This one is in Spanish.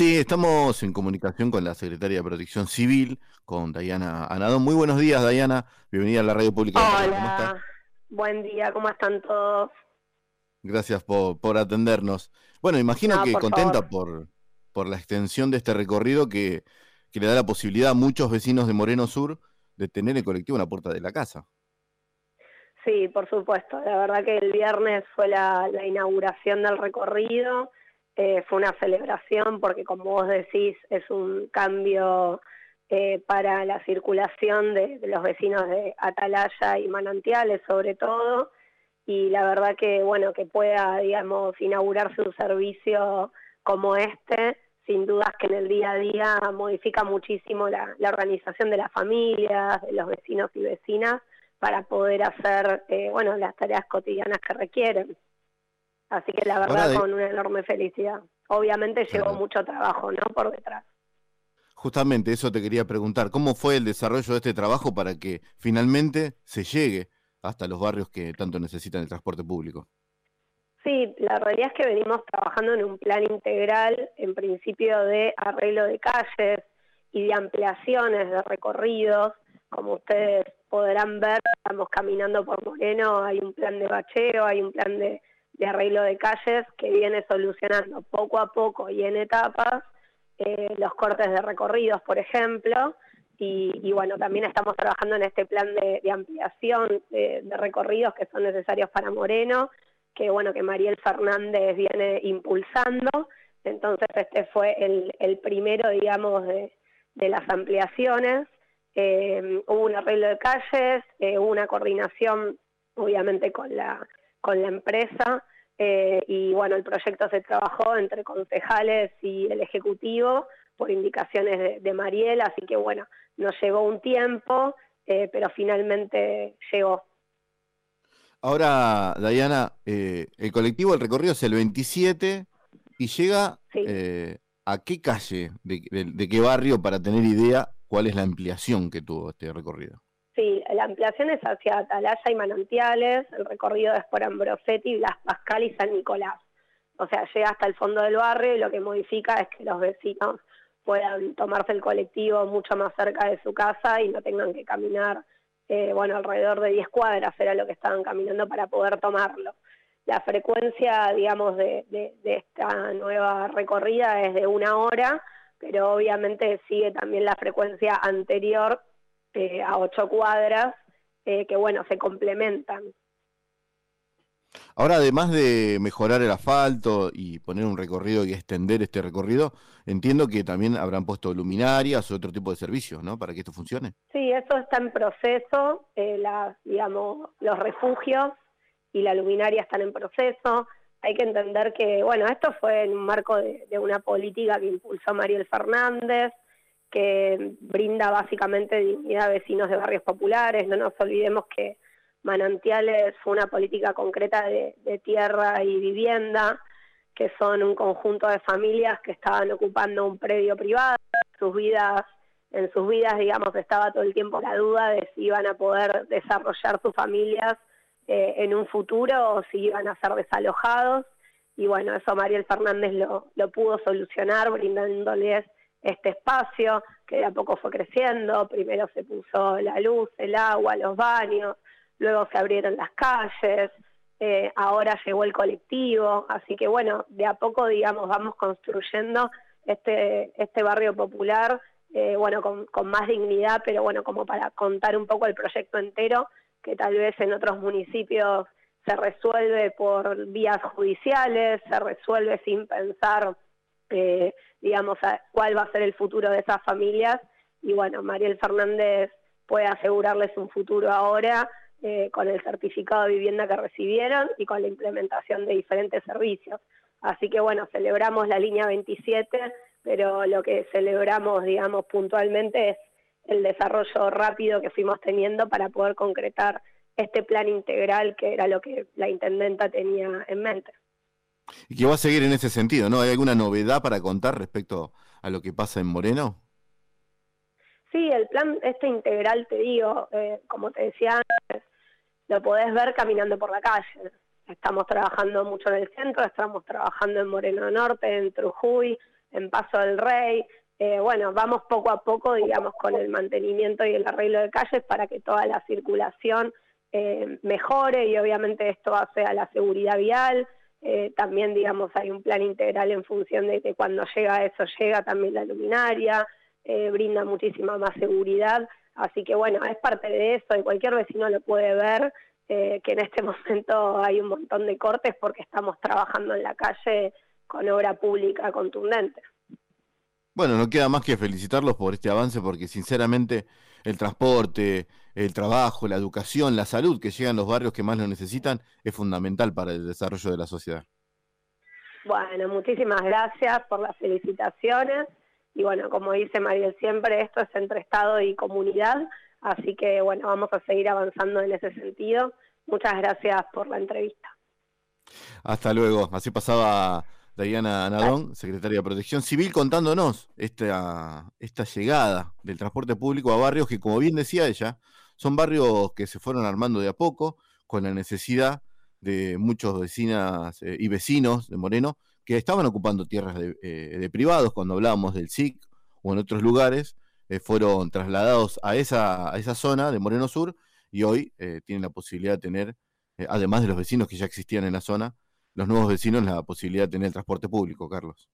Sí, estamos en comunicación con la Secretaria de Protección Civil, con Dayana Anadón. Muy buenos días, Dayana. Bienvenida a la Radio Pública. Hola, buen día, ¿cómo están todos? Gracias por, por atendernos. Bueno, imagino que contenta por, por la extensión de este recorrido que, que le da la posibilidad a muchos vecinos de Moreno Sur de tener el colectivo en la puerta de la casa. Sí, por supuesto. La verdad que el viernes fue la, la inauguración del recorrido eh, fue una celebración porque, como vos decís, es un cambio eh, para la circulación de, los vecinos de Atalaya y Manantiales, sobre todo, y la verdad que, bueno, que pueda, digamos, inaugurarse un servicio como este, sin dudas que en el día a día modifica muchísimo la, organización de las familias, de los vecinos y vecinas, para poder hacer, eh, bueno, las tareas cotidianas que requieren. Así que la verdad con una enorme felicidad. Obviamente llegó mucho trabajo, ¿no? Por detrás. Justamente eso te quería preguntar, ¿cómo fue el desarrollo de este trabajo para que finalmente se llegue hasta los barrios que tanto necesitan el transporte público? Sí, la realidad es que venimos trabajando en un plan integral, en principio de arreglo de calles y de ampliaciones de recorridos. Como ustedes podrán ver, estamos caminando por Moreno, hay un plan de bacheo, hay un plan de de arreglo de calles que viene solucionando poco a poco y en etapas eh, los cortes de recorridos, por ejemplo, y, bueno, también estamos trabajando en este plan de, ampliación de, recorridos que son necesarios para Moreno, que bueno, que Mariel Fernández viene impulsando, entonces este fue el, primero, digamos, de, las ampliaciones. Eh, hubo un arreglo de calles, eh, hubo una coordinación, obviamente, con la, con la empresa, eh, y bueno, el proyecto se trabajó entre concejales y el Ejecutivo por indicaciones de, Mariel, así que bueno, nos llevó un tiempo, eh, pero finalmente llegó. Ahora, Dayana, eh, el colectivo, el recorrido es el 27 y llega a qué calle, de qué barrio, para tener idea cuál es la ampliación que tuvo este recorrido. Sí, la ampliación es hacia Atalaya y Manantiales, el recorrido es por Ambrosetti, Las Pascal y San Nicolás. O sea, llega hasta el fondo del barrio y lo que modifica es que los vecinos puedan tomarse el colectivo mucho más cerca de su casa y no tengan que caminar, eh, bueno, alrededor de 10 cuadras era lo que estaban caminando para poder tomarlo. La frecuencia, digamos, de esta nueva recorrida es de una hora, pero obviamente sigue también la frecuencia anterior eh, a ocho cuadras eh, que, bueno, se complementan. Ahora, además de mejorar el asfalto y poner un recorrido y extender este recorrido, entiendo que también habrán puesto luminarias o otro tipo de servicios, ¿no? Para que esto funcione. Sí, eso está en proceso. Eh, digamos, los refugios y la luminaria están en proceso. Hay que entender que, bueno, esto fue en un marco de, de una política que impulsó Mariel Fernández, que brinda básicamente dignidad a vecinos de barrios populares. No nos olvidemos que Manantiales fue una política concreta de, tierra y vivienda, que son un conjunto de familias que estaban ocupando un predio privado, sus vidas, en sus vidas, digamos, estaba todo el tiempo la duda de si iban a poder desarrollar sus familias eh, en un futuro o si iban a ser desalojados. Y bueno, eso Mariel Fernández lo, lo pudo solucionar brindándoles este espacio que de a poco fue creciendo, primero se puso la luz, el agua, los baños, luego se abrieron las calles, eh, ahora llegó el colectivo, así que bueno, de a poco digamos vamos construyendo este, este barrio popular, eh, bueno, con, con más dignidad, pero bueno, como para contar un poco el proyecto entero, que tal vez en otros municipios se resuelve por vías judiciales, se resuelve sin pensar digamos, cuál va a ser el futuro de esas familias. Y bueno, Mariel Fernández puede asegurarles un futuro ahora eh, con el certificado de vivienda que recibieron y con la implementación de diferentes servicios. Así que bueno, celebramos la línea 27, pero lo que celebramos, digamos, puntualmente es el desarrollo rápido que fuimos teniendo para poder concretar este plan integral que era lo que la intendenta tenía en mente. Y que va a seguir en ese sentido, ¿no? ¿Hay alguna novedad para contar respecto a lo que pasa en Moreno? Sí, el plan este integral, te digo, eh, como te decía antes, lo podés ver caminando por la calle. Estamos trabajando mucho en el centro, estamos trabajando en Moreno Norte, en Trujuy, en Paso del Rey. Eh, bueno, vamos poco a poco, digamos, con el mantenimiento y el arreglo de calles para que toda la circulación eh, mejore y obviamente esto hace a la seguridad vial. Eh, también, digamos, hay un plan integral en función de que cuando llega eso, llega también la luminaria, brinda muchísima más seguridad. Así que bueno, es parte de eso y cualquier vecino lo puede ver, que en este momento hay un montón de cortes porque estamos trabajando en la calle con obra pública contundente. Bueno, no queda más que felicitarlos por este avance porque sinceramente el transporte, el trabajo, la educación, la salud que llegan los barrios que más lo necesitan es fundamental para el desarrollo de la sociedad. Bueno, muchísimas gracias por las felicitaciones y bueno, como dice Mariel siempre, esto es entre Estado y comunidad, así que bueno, vamos a seguir avanzando en ese sentido. Muchas gracias por la entrevista. Hasta luego. Así pasaba Diana Nadón, secretaria de Protección Civil, contándonos esta, esta llegada del transporte público a barrios que, como bien decía ella, son barrios que se fueron armando de a poco, con la necesidad de muchos vecinas eh, y vecinos de Moreno que estaban ocupando tierras de, eh, privados. Cuando hablábamos del SIC o en otros lugares, eh, fueron trasladados a esa, a esa zona de Moreno Sur y hoy tienen la posibilidad de tener, además de los vecinos que ya existían en la zona, los nuevos vecinos la posibilidad de tener transporte público, Carlos.